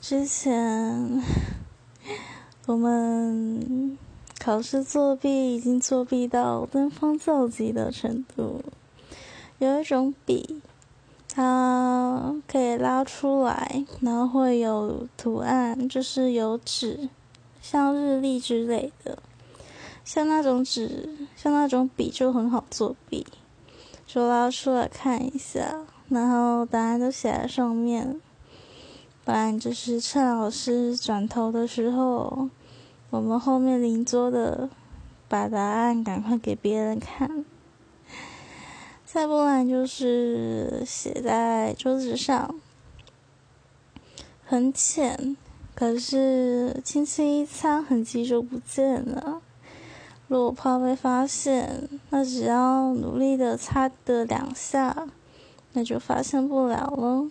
之前我们考试作弊已经作弊到登峰造极的程度。有一种笔，它可以拉出来，然后会有图案，就是有纸，像日历之类的。像那种纸，像那种笔就很好作弊，就拉出来看一下，然后答案都写在上面。不然就是趁老师转头的时候，我们后面邻桌的把答案赶快给别人看。再不然就是写在桌子上，很浅，可是轻轻一擦，痕迹就不见了。如果怕被发现，那只要努力的擦的两下，那就发现不了了。